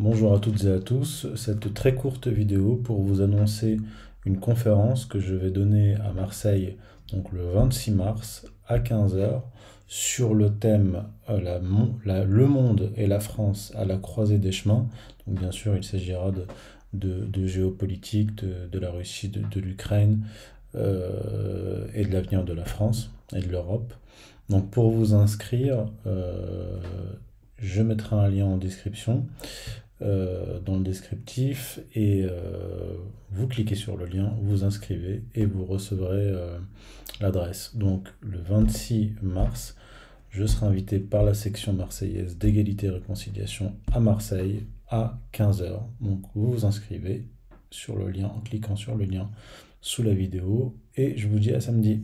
Bonjour à toutes et à tous, cette très courte vidéo pour vous annoncer une conférence que je vais donner à Marseille le 26 mars à 15 heures sur le thème euh, Le monde et la France à la croisée des chemins. Donc bien sûr il s'agira de, géopolitique, de, de, la Russie, de, l'Ukraine euh, et de l'avenir de la France et de l'Europe. Donc pour vous inscrire, euh, je mettrai un lien en description. Euh, dans le descriptif et euh, vous cliquez sur le lien, vous inscrivez et vous recevrez euh, l'adresse. Donc le 26 mars, je serai invité par la section marseillaise d'égalité et réconciliation à Marseille à 15h. Donc vous vous inscrivez sur le lien en cliquant sur le lien sous la vidéo et je vous dis à samedi.